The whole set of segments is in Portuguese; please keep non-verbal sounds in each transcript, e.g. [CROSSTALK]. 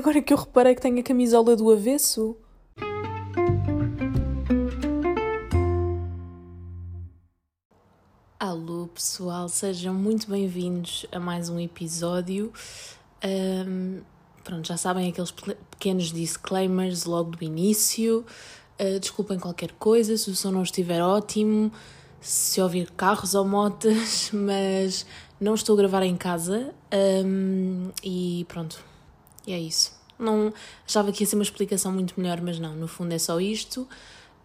Agora que eu reparei que tenho a camisola do avesso. Alô pessoal, sejam muito bem-vindos a mais um episódio. Um, pronto, já sabem aqueles pequenos disclaimers logo do início. Uh, desculpem qualquer coisa se o som não estiver ótimo, se ouvir carros ou motas, [LAUGHS] mas não estou a gravar em casa um, e pronto, e é isso. Não, achava que ia ser uma explicação muito melhor, mas não, no fundo é só isto.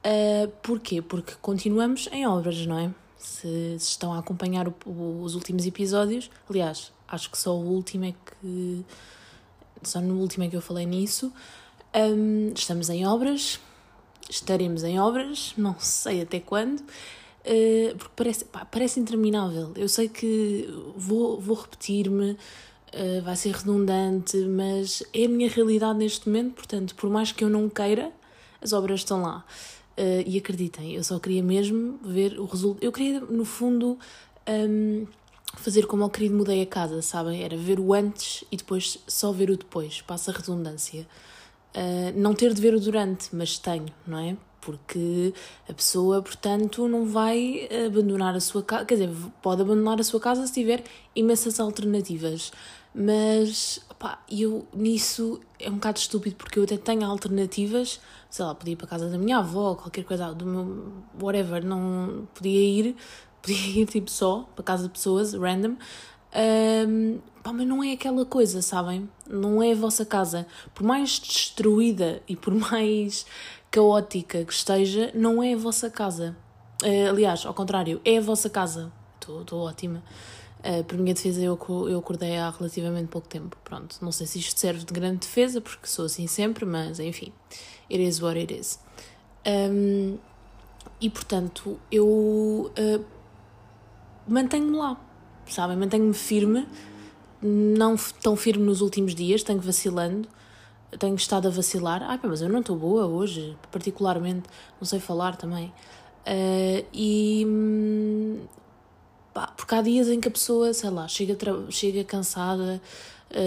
Uh, porquê? Porque continuamos em obras, não é? Se, se estão a acompanhar o, o, os últimos episódios, aliás, acho que só o último é que. Só no último é que eu falei nisso. Um, estamos em obras, estaremos em obras, não sei até quando, uh, porque parece, pá, parece interminável. Eu sei que vou, vou repetir-me, uh, vai ser redundante, mas é a minha realidade neste momento, portanto, por mais que eu não queira, as obras estão lá. Uh, e acreditem, eu só queria mesmo ver o resultado. Eu queria, no fundo, um, fazer como ao querido mudei a casa, sabem? Era ver o antes e depois só ver o depois, passa a redundância. Uh, não ter de ver o durante, mas tenho, não é? Porque a pessoa, portanto, não vai abandonar a sua casa, quer dizer, pode abandonar a sua casa se tiver imensas alternativas mas pá, eu nisso é um bocado estúpido porque eu até tenho alternativas, sei lá, podia ir para a casa da minha avó, qualquer coisa, do meu whatever, não podia ir, [LAUGHS] podia ir tipo só para casa de pessoas, random. Um, pá, mas não é aquela coisa, sabem? Não é a vossa casa. Por mais destruída e por mais caótica que esteja, não é a vossa casa. Uh, aliás, ao contrário, é a vossa casa. Estou ótima. Uh, por minha defesa, eu, eu acordei há relativamente pouco tempo. Pronto, não sei se isto serve de grande defesa, porque sou assim sempre, mas enfim, it is what it is. Um, e portanto, eu uh, mantenho-me lá, sabem? Mantenho-me firme, não tão firme nos últimos dias, tenho vacilando, tenho estado a vacilar. Ai, mas eu não estou boa hoje, particularmente, não sei falar também. Uh, e, Pá, porque há dias em que a pessoa, sei lá, chega, chega cansada, [LAUGHS] uh,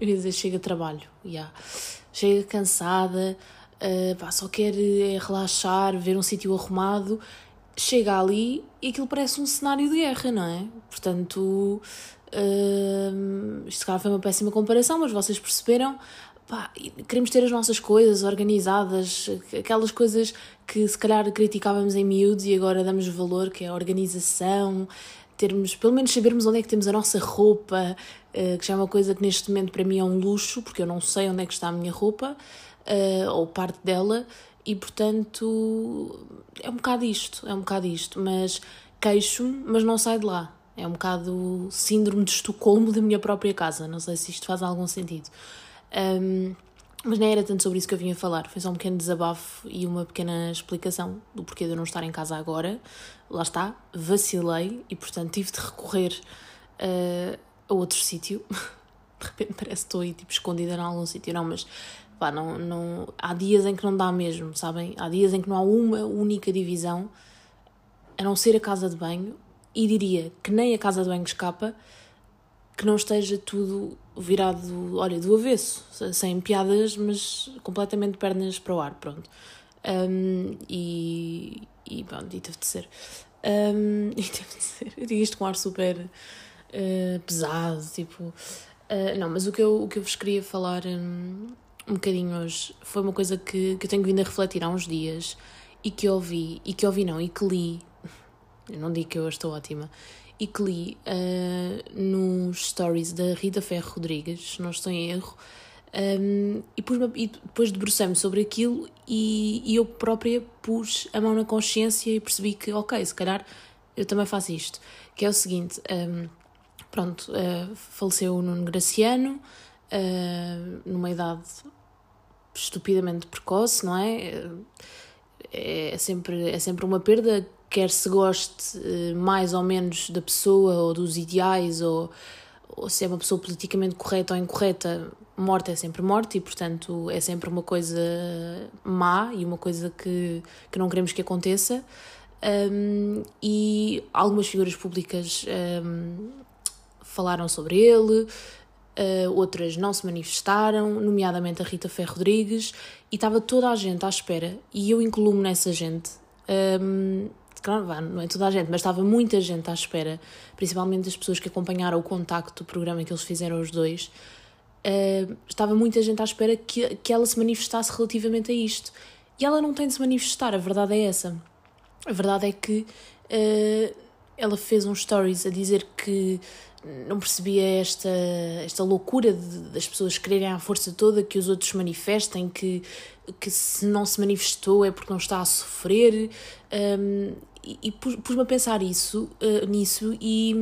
eu, ia dizer, chega a trabalho, yeah. chega cansada, uh, pá, só quer é relaxar, ver um sítio arrumado, chega ali e aquilo parece um cenário de guerra, não é? Portanto, uh, isto cara foi uma péssima comparação, mas vocês perceberam pá, queremos ter as nossas coisas organizadas, aquelas coisas que se calhar criticávamos em miúdos e agora damos valor, que é a organização, termos, pelo menos sabermos onde é que temos a nossa roupa, uh, que já é uma coisa que neste momento para mim é um luxo, porque eu não sei onde é que está a minha roupa, uh, ou parte dela, e portanto é um bocado isto, é um bocado isto, mas queixo-me, mas não saio de lá. É um bocado síndrome de Estocolmo da minha própria casa, não sei se isto faz algum sentido. Um, mas nem era tanto sobre isso que eu vinha falar, foi só um pequeno desabafo e uma pequena explicação do porquê de eu não estar em casa agora. Lá está, vacilei e portanto tive de recorrer uh, a outro sítio. [LAUGHS] De repente parece que estou aí tipo escondida em algum sítio, não, mas pá, não, não, há dias em que não dá mesmo, sabem? Há dias em que não há uma única divisão a não ser a casa de banho e diria que nem a casa de banho escapa que não esteja tudo virado, olha, do avesso, sem piadas, mas completamente pernas para o ar, pronto. Um, e, e pronto, e teve de ser. Um, [LAUGHS] e teve de ser. Eu digo isto com um ar super uh, pesado, tipo. Uh, não, mas o que, eu, o que eu vos queria falar um, um bocadinho hoje foi uma coisa que, que eu tenho vindo a refletir há uns dias e que ouvi, e que ouvi não, e que li. Eu não digo que eu estou ótima e que li uh, nos stories da Rita Ferro Rodrigues, se não estou em erro, um, e, e depois debrucei-me sobre aquilo e, e, eu própria pus a mão na consciência e percebi que, ok, se calhar eu também faço isto. Que é o seguinte: um, pronto, uh, faleceu o Nuno Graciano, uh, numa idade estupidamente precoce, não é? É sempre, é sempre uma perda quer se goste eh, mais ou menos da pessoa ou dos ideais ou, ou se é uma pessoa politicamente correta ou incorreta, morte é sempre morte e, portanto, é sempre uma coisa má e uma coisa que, que não queremos que aconteça. Um, e algumas figuras públicas um, falaram sobre ele, uh, outras não se manifestaram, nomeadamente a Rita Ferro Rodrigues, e estava toda a gente à espera, e eu incluo-me nessa gente. Um, claro, não é toda a gente, mas estava muita gente à espera, principalmente as pessoas que acompanharam o contacto do programa que eles fizeram os dois. Uh, estava muita gente à espera que, que ela se manifestasse relativamente a isto. E ela não tem de se manifestar, a verdade é essa. A verdade é que uh, ela fez um stories a dizer que não percebia esta, esta loucura de, das pessoas quererem à força toda que os outros manifestem, que, que se não se manifestou é porque não está a sofrer. Um, e, e pus-me a pensar isso, uh, nisso e,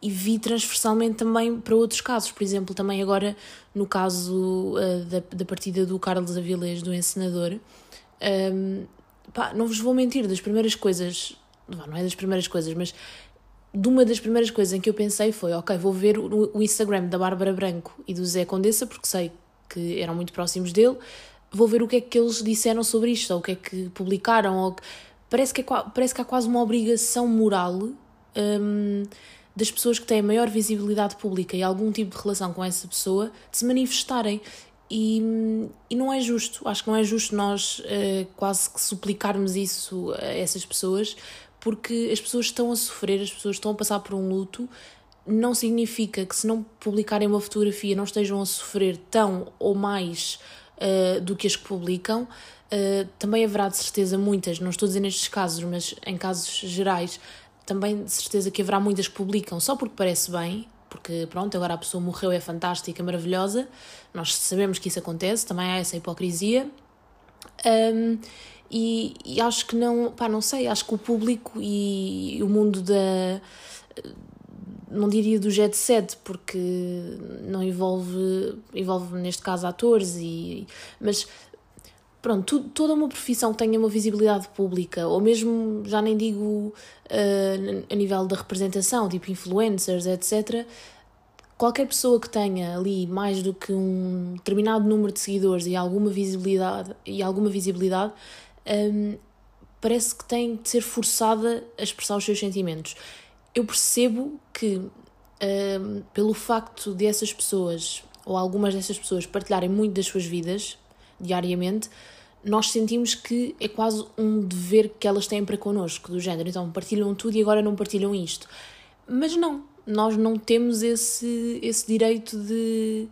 e vi transversalmente também para outros casos. Por exemplo, também agora no caso uh, da, da partida do Carlos Avilés, do encenador. Um, pá, não vos vou mentir, das primeiras coisas, não é das primeiras coisas, mas de uma das primeiras coisas em que eu pensei foi: ok, vou ver o, Instagram da Bárbara Branco e do Zé Condessa, porque sei que eram muito próximos dele, vou ver o que é que eles disseram sobre isto, ou o que é que publicaram, ou parece que, é, parece que há quase uma obrigação moral um, das pessoas que têm maior visibilidade pública e algum tipo de relação com essa pessoa de se manifestarem. E, e não é justo, acho que não é justo nós uh, quase que suplicarmos isso a essas pessoas, porque as pessoas estão a sofrer, as pessoas estão a passar por um luto, não significa que se não publicarem uma fotografia não estejam a sofrer tão ou mais uh, do que as que publicam. Uh, também haverá de certeza muitas, não estou a dizer nestes casos, mas em casos gerais, também de certeza que haverá muitas que publicam só porque parece bem, porque pronto, agora a pessoa morreu, é fantástica, maravilhosa, nós sabemos que isso acontece, também há essa hipocrisia. Um, e, e, acho que não, pá, não sei, acho que o público e o mundo da. Não diria do jet set, porque não envolve, envolve neste caso atores, e, mas pronto, tu, toda uma profissão que tenha uma visibilidade pública, ou mesmo, já nem digo uh, a nível da representação, tipo influencers, etc., qualquer pessoa que tenha ali mais do que um determinado número de seguidores e alguma visibilidade, e alguma visibilidade um, parece que tem de ser forçada a expressar os seus sentimentos. Eu percebo que, um, pelo facto de essas pessoas, ou algumas dessas pessoas, partilharem muito das suas vidas diariamente, nós sentimos que é quase um dever que elas têm para connosco, do género. Então, partilham tudo e agora não partilham isto. Mas não, nós não temos esse, esse direito de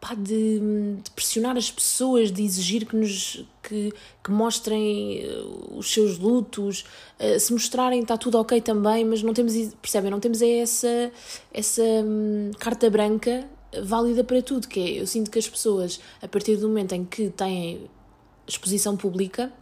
pá, de, de, pressionar as pessoas, de exigir que nos que, que mostrem eh, os seus lutos, uh, se mostrarem está tudo ok também, mas não temos, percebem, não temos essa, essa um, carta branca válida para tudo, que é, eu sinto que as pessoas, a partir do momento em que têm exposição pública,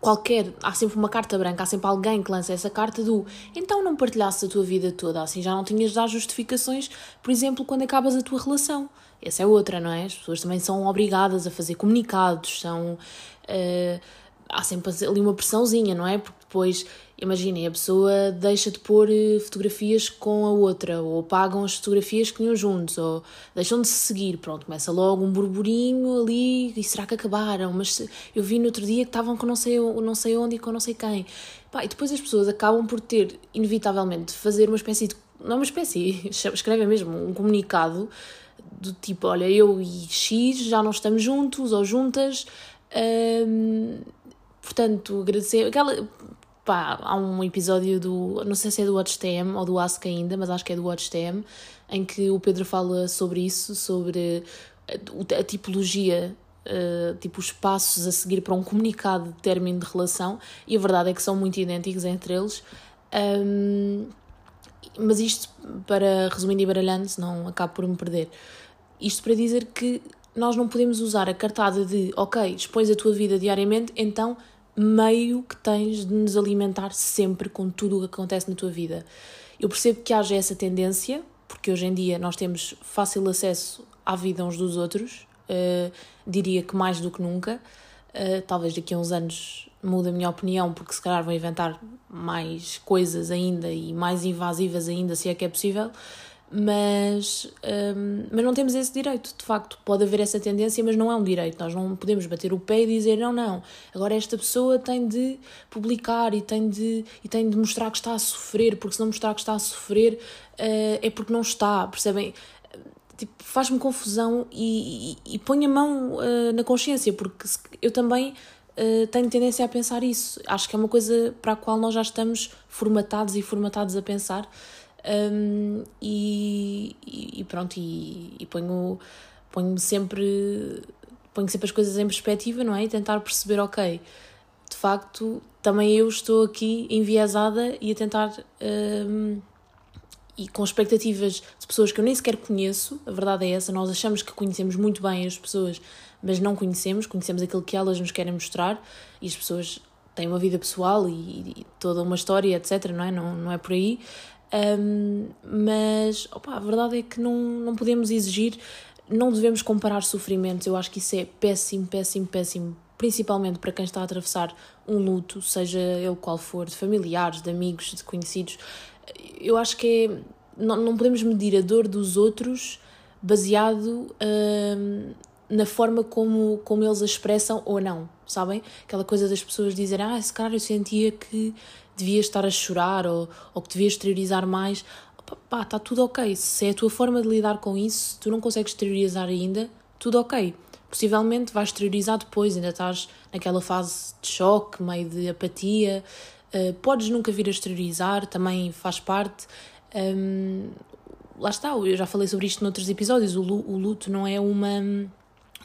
qualquer, há sempre uma carta branca, há sempre alguém que lança essa carta do então não partilhasse a tua vida toda, assim já não tinhas de dar justificações, por exemplo, quando acabas a tua relação. Essa é outra, não é? As pessoas também são obrigadas a fazer comunicados, são. Uh, há sempre ali uma pressãozinha, não é? Porque depois, imaginem, a pessoa deixa de pôr eh, fotografias com a outra, ou apagam as fotografias que tinham juntos, ou deixam de se seguir. Pronto, começa logo um burburinho ali, e será que acabaram? Mas eu vi no outro dia que estavam com não sei, não sei onde e com não sei quem. Pá, e depois as pessoas acabam por ter, inevitavelmente, fazer uma espécie de. Não é uma espécie, [LAUGHS] escrevem mesmo um comunicado do tipo: olha, eu e X já não estamos juntos ou juntas. Hum, portanto, agradecer. Aquela, pá, há um episódio do. Não sei se é do WatchTM ou do Ask ainda, mas acho que é do WatchTM, em que o Pedro fala sobre isso, sobre a, a tipologia. Uh, tipo os passos a seguir para um comunicado de término de relação e a verdade é que são muito idênticos entre eles um, mas isto para resumindo e baralhando não acabo por me perder isto para dizer que nós não podemos usar a cartada de ok, expões a tua vida diariamente então meio que tens de nos alimentar sempre com tudo o que acontece na tua vida. Eu percebo que haja essa tendência, porque hoje em dia nós temos fácil acesso à vida uns dos outros, uh, diria que mais do que nunca. Uh, talvez daqui a uns anos mude a minha opinião, porque se calhar vão inventar mais coisas ainda e mais invasivas ainda, se é que é possível mas, um, mas não temos esse direito, de facto. Pode haver essa tendência, mas não é um direito. Nós não podemos bater o pé e dizer não, não. Agora esta pessoa tem de publicar e tem de, e tem de mostrar que está a sofrer, porque se não mostrar que está a sofrer uh, é porque não está, percebem? tipo, faz-me confusão e, e, e põe a mão uh, na consciência, porque eu também uh, tenho tendência a pensar isso. Acho que é uma coisa para a qual nós já estamos formatados e formatados a pensar. Um, e, e, pronto, e, e ponho, ponho sempre ponho sempre as coisas em perspectiva, não é? E tentar perceber, ok, de facto, também eu estou aqui enviesada e a tentar. Um, e com expectativas de pessoas que eu nem sequer conheço, a verdade é essa, nós achamos que conhecemos muito bem as pessoas, mas não conhecemos, conhecemos aquilo que elas nos querem mostrar e as pessoas têm uma vida pessoal e, e toda uma história, etc, não é? Não, não é por aí. Um, mas opa, a verdade é que não, não podemos exigir, não devemos comparar sofrimentos, eu acho que isso é péssimo, péssimo, péssimo principalmente para quem está a atravessar um luto, seja ele qual for, de familiares, de amigos, de conhecidos. Eu acho que é, não, não podemos medir a dor dos outros baseado na forma como, como eles a expressam ou não, sabem? Aquela coisa das pessoas dizerem, ah, se calhar eu sentia que devia estar a chorar ou, ou que devia exteriorizar mais. Pá, está tudo ok. Se é a tua forma de lidar com isso, tu não consegues exteriorizar ainda, tudo ok possivelmente vais exteriorizar depois, ainda estás naquela fase de choque, meio de apatia, uh, podes nunca vir a exteriorizar, também faz parte. Um, lá está, eu já falei sobre isto noutros episódios, o, o luto não é uma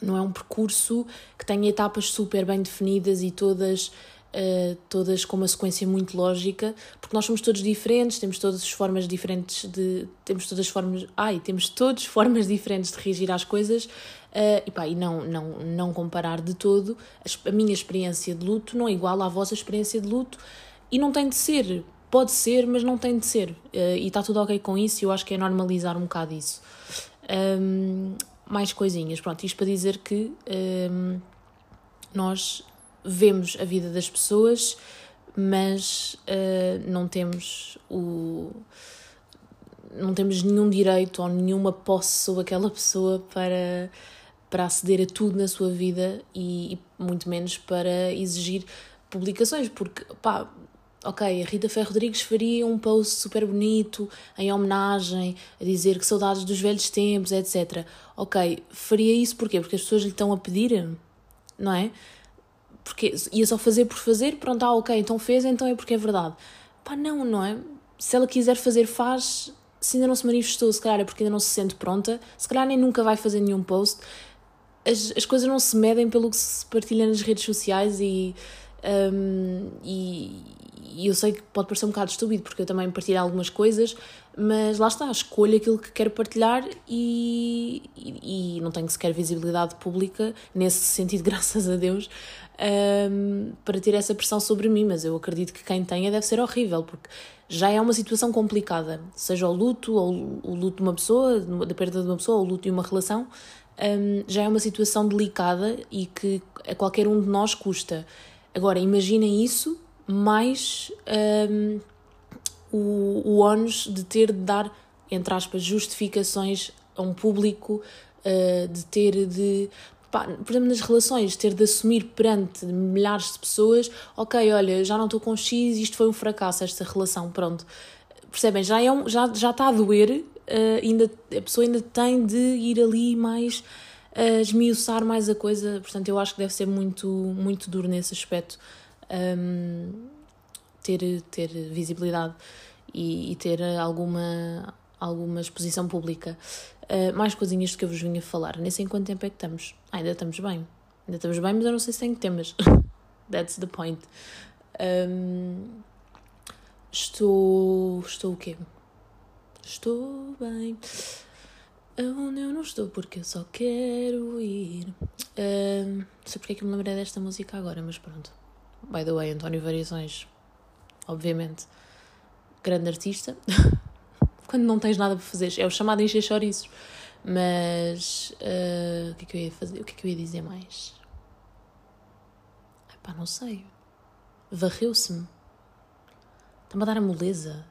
não é um percurso que tenha etapas super bem definidas e todas uh, todas com uma sequência muito lógica, porque nós somos todos diferentes, temos todas as formas diferentes de. temos todas as formas. Ai, temos todas formas diferentes de reagir às coisas. Uh, e, pá, e não, não, não comparar de todo a, a minha experiência de luto não é igual à vossa experiência de luto e não tem de ser, pode ser, mas não tem de ser. Uh, e está tudo ok com isso e eu acho que é normalizar um bocado isso. Um, mais coisinhas, pronto, isto para dizer que um, nós vemos a vida das pessoas, mas uh, não temos o não temos nenhum direito ou nenhuma posse sobre aquela pessoa para para aceder a tudo na sua vida e, e muito menos para exigir publicações, porque pá, ok, a Rita Ferro Rodrigues faria um post super bonito em homenagem, a dizer que saudades dos velhos tempos, etc. Ok, faria isso porquê? Porque as pessoas lhe estão a pedir, não é? porque ia só fazer por fazer, pronto, ah, ok, então fez, então é porque é verdade. Pá, não, não é? Se ela quiser fazer, faz. Se ainda não se manifestou, se calhar é porque ainda não se sente pronta, se calhar nem nunca vai fazer nenhum post. As, as coisas não se medem pelo que se partilha nas redes sociais e, um, e, e eu sei que pode parecer um bocado estúpido, porque eu também partilho algumas coisas, mas lá está, escolho aquilo que quero partilhar e, e, e não tenho sequer visibilidade pública nesse sentido, [LAUGHS] graças a Deus um, para ter essa pressão sobre mim, mas eu acredito que quem tenha deve ser horrível, porque já é uma situação complicada, seja o luto, ou o luto de uma pessoa, da perda de uma pessoa, ou o luto de uma relação, um, já é uma situação delicada e que a qualquer um de nós custa. Agora, imaginem isso mais um, o, o ónus de ter de dar, entre aspas, justificações a um público, uh, de ter de pá, por exemplo, nas relações, ter de assumir perante milhares de pessoas, ok, olha, já não estou com X, isto foi um fracasso, esta relação, pronto. Percebem? Já, é um, já, já está a doer, uh, ainda, a pessoa ainda tem de ir ali mais, uh, esmiuçar mais a coisa, portanto, eu acho que deve ser muito, muito duro nesse aspecto. Um, ter, ter visibilidade e, e ter alguma, alguma exposição pública. Uh, mais coisinhas do que eu vos vinha falar. Nem sei em quanto tempo é que estamos. Ah, ainda estamos bem. Ainda estamos bem, mas eu não sei se tem temas. [LAUGHS] That's the point. Um, estou. Estou o quê? Estou bem. Onde eu não estou porque eu só quero ir. Um, não sei porque é que me lembrei desta música agora, mas pronto. By the way, António Variações, obviamente, grande artista. [LAUGHS] quando não tens nada para fazer. É o chamado encher chouriços. Mas uh, o que é que eu ia fazer? O que é que eu ia dizer mais? Ai pá, não sei. Varreu-se-me. Está-me a dar a moleza.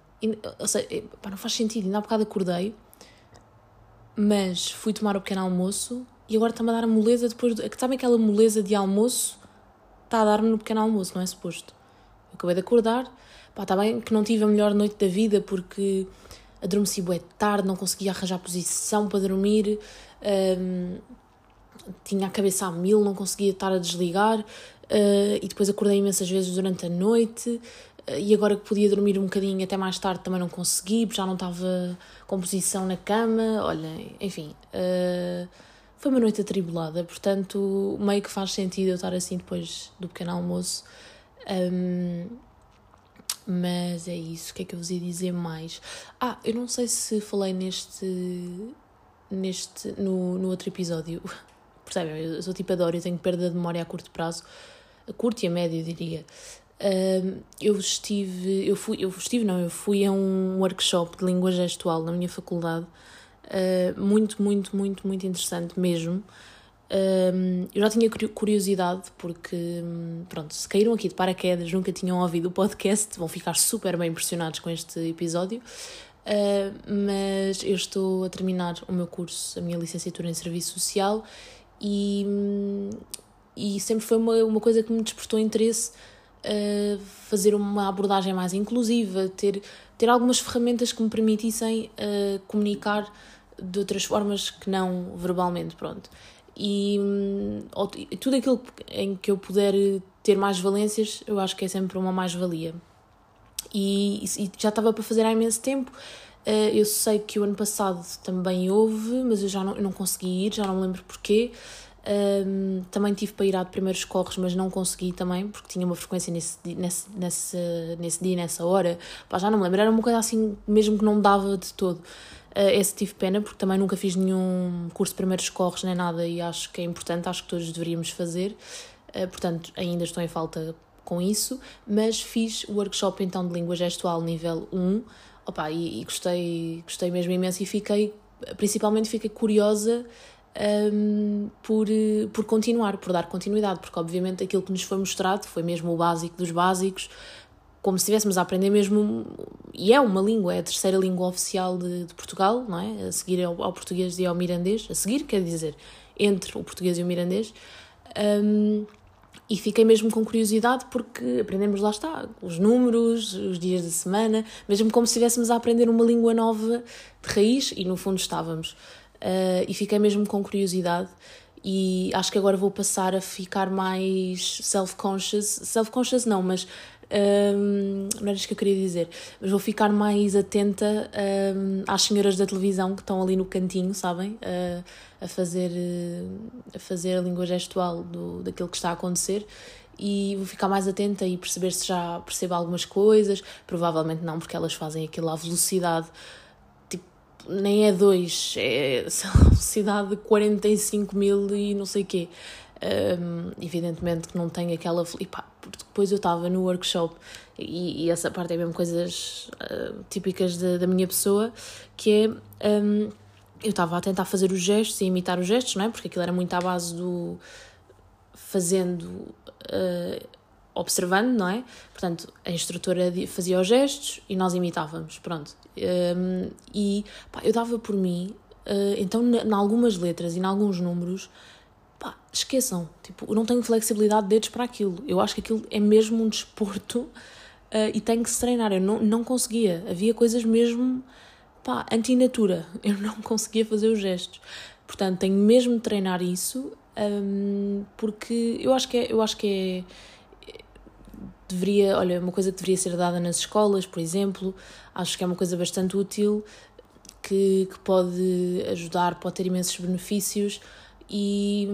Ou seja, eh, pá, não faz sentido. Ainda há bocado acordei, mas fui tomar o pequeno almoço e agora está-me a dar a moleza depois. Do... Sabem aquela moleza de almoço? Está a dar-me no pequeno almoço, não é suposto? Eu acabei de acordar. Pá, está bem que não tive a melhor noite da vida porque adormeci bué tarde, não conseguia arranjar posição para dormir, um, tinha a cabeça a mil, não conseguia estar a desligar, uh, e depois acordei imensas vezes durante a noite, uh, e agora que podia dormir um bocadinho até mais tarde também não consegui, já não estava com posição na cama, olha, enfim... Uh, foi uma noite atribulada, portanto, meio que faz sentido eu estar assim depois do pequeno almoço. Um, mas é isso, o que é que eu vos ia dizer mais? Ah, eu não sei se falei neste. neste no, no outro episódio. [LAUGHS] Percebem? Eu sou tipo adoro, eu tenho perda de memória a curto prazo, a curto e a médio, eu diria. Um, eu estive, eu fui, eu estive, não, eu fui a um workshop de língua gestual na minha faculdade uh, muito, muito, muito, muito interessante mesmo. Um, eu já tinha curiosidade porque, pronto, se caíram aqui de paraquedas, nunca tinham ouvido o podcast, vão ficar super bem impressionados com este episódio. Uh, mas eu estou a terminar o meu curso, a minha licenciatura em Serviço Social, e, e sempre foi uma, uma coisa que me despertou interesse uh, fazer uma abordagem mais inclusiva, ter, ter algumas ferramentas que me permitissem uh, comunicar de outras formas que não verbalmente, pronto. E, hum, tudo aquilo em que eu puder ter mais valências, eu acho que é sempre uma mais-valia. E, e, já estava para fazer há imenso tempo. Uh, eu sei que o ano passado também houve, mas eu já não, eu não consegui ir, já não me lembro porquê. Um, também tive para ir a de primeiros corres, mas não consegui também, porque tinha uma frequência nesse, nesse, nesse, nesse dia, nessa hora. Pá, já não me lembro, era uma coisa assim mesmo que não dava de todo. Uh, esse tive pena, porque também nunca fiz nenhum curso de primeiros corres nem nada e acho que é importante, acho que todos deveríamos fazer. Uh, portanto, ainda estou em falta com isso, mas fiz o workshop então de língua gestual nível 1 opa, e, e gostei, gostei mesmo imenso e fiquei, principalmente fiquei curiosa um, por, por continuar, por dar continuidade, porque obviamente aquilo que nos foi mostrado foi mesmo o básico dos básicos, como se estivéssemos a aprender mesmo, e é uma língua, é a terceira língua oficial de, de Portugal, não é? A seguir ao, ao, português e ao mirandês, a seguir quer dizer, entre o português e o mirandês. Um, e fiquei mesmo com curiosidade porque aprendemos, lá está, os números, os dias da semana, mesmo como se estivéssemos a aprender uma língua nova de raiz, e no fundo estávamos. Uh, e fiquei mesmo com curiosidade e acho que agora vou passar a ficar mais self-conscious, self-conscious não, mas um, não era isso que eu queria dizer, mas vou ficar mais atenta um, às senhoras da televisão que estão ali no cantinho, sabem? Uh, a, fazer, a fazer a língua gestual do, daquilo que está a acontecer e vou ficar mais atenta e perceber se já percebo algumas coisas. Provavelmente não, porque elas fazem aquilo à velocidade tipo, nem é 2, é [LAUGHS] a velocidade de 45 mil e não sei o quê. Um, evidentemente que não tem aquela. E pá, depois eu estava no workshop e, e, essa parte é mesmo coisas uh, típicas de, da minha pessoa, que é. Um, eu estava a tentar fazer os gestos e imitar os gestos, não é? Porque aquilo era muito à base do. fazendo. Uh, observando, não é? Portanto, a instrutora fazia os gestos e nós imitávamos, pronto. Um, e pá, eu dava por mim, uh, então, em algumas letras e em alguns números, pá, esqueçam. Tipo, eu não tenho flexibilidade de dedos para aquilo. Eu acho que aquilo é mesmo um desporto uh, [LAUGHS] e tem que se treinar. Eu não, não conseguia. Havia coisas mesmo, pá, anti-natura. [LAUGHS] Eu não conseguia fazer os gestos. Portanto, tenho mesmo de treinar isso um, porque eu acho que é. Eu acho que é deveria, olha, uma coisa que deveria ser dada nas escolas, por exemplo, acho que é uma coisa bastante útil que, que pode ajudar, pode ter imensos benefícios e,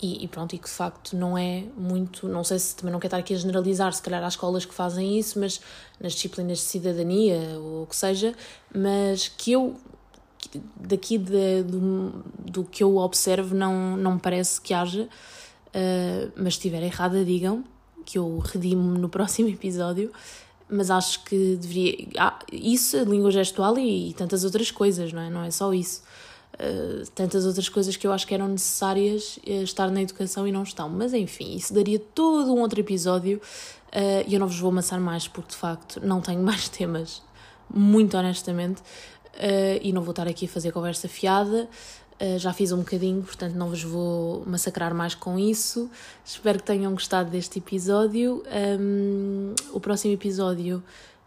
e, e, pronto, e que de facto não é muito, não sei se também não quero estar aqui a generalizar, se calhar há escolas que fazem isso, mas nas disciplinas de cidadania ou o que seja, mas que eu daqui de, do, do que eu observo não, não me parece que haja, uh, mas se estiver errada digam que eu redimo no [LAUGHS] próximo episódio, mas acho que deveria. Ah, isso, língua gestual e, e tantas outras coisas, não é? Não é só isso. Uh, tantas outras coisas que eu acho que eram necessárias uh, estar na educação e não estão. Mas enfim, isso daria todo um outro episódio uh, e eu não vos vou amassar mais porque de facto não tenho [LAUGHS] mais temas, muito honestamente, e não vou estar aqui a fazer conversa fiada. já fiz um bocadinho, portanto não vos vou massacrar mais com isso. Espero que tenham gostado deste episódio. Um, o próximo episódio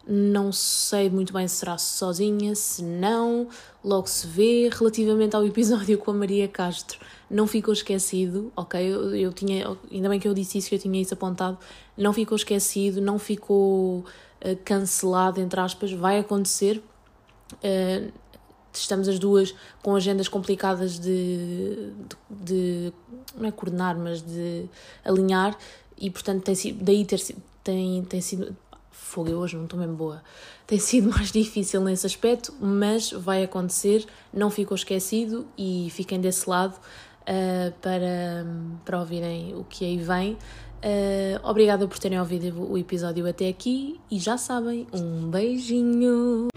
Não sei muito bem se será sozinha, se não, logo se vê. Relativamente ao episódio com a Maria Castro, não ficou esquecido, ok? Eu, eu tinha, ainda bem que eu disse isso, que eu tinha isso apontado. Não ficou esquecido, não ficou uh, cancelado, entre aspas, vai acontecer. Uh, estamos as duas com agendas complicadas de, de, de, não é coordenar, mas de alinhar e portanto tem daí ter, tem, tem sido fogo, eu hoje não estou mesmo boa. Tem sido [LAUGHS] mais difícil nesse aspecto, mas vai acontecer, não ficou esquecido e fiquem desse lado uh, para, para ouvirem o que aí vem. Uh, obrigada por terem ouvido o episódio até aqui e já sabem, um beijinho!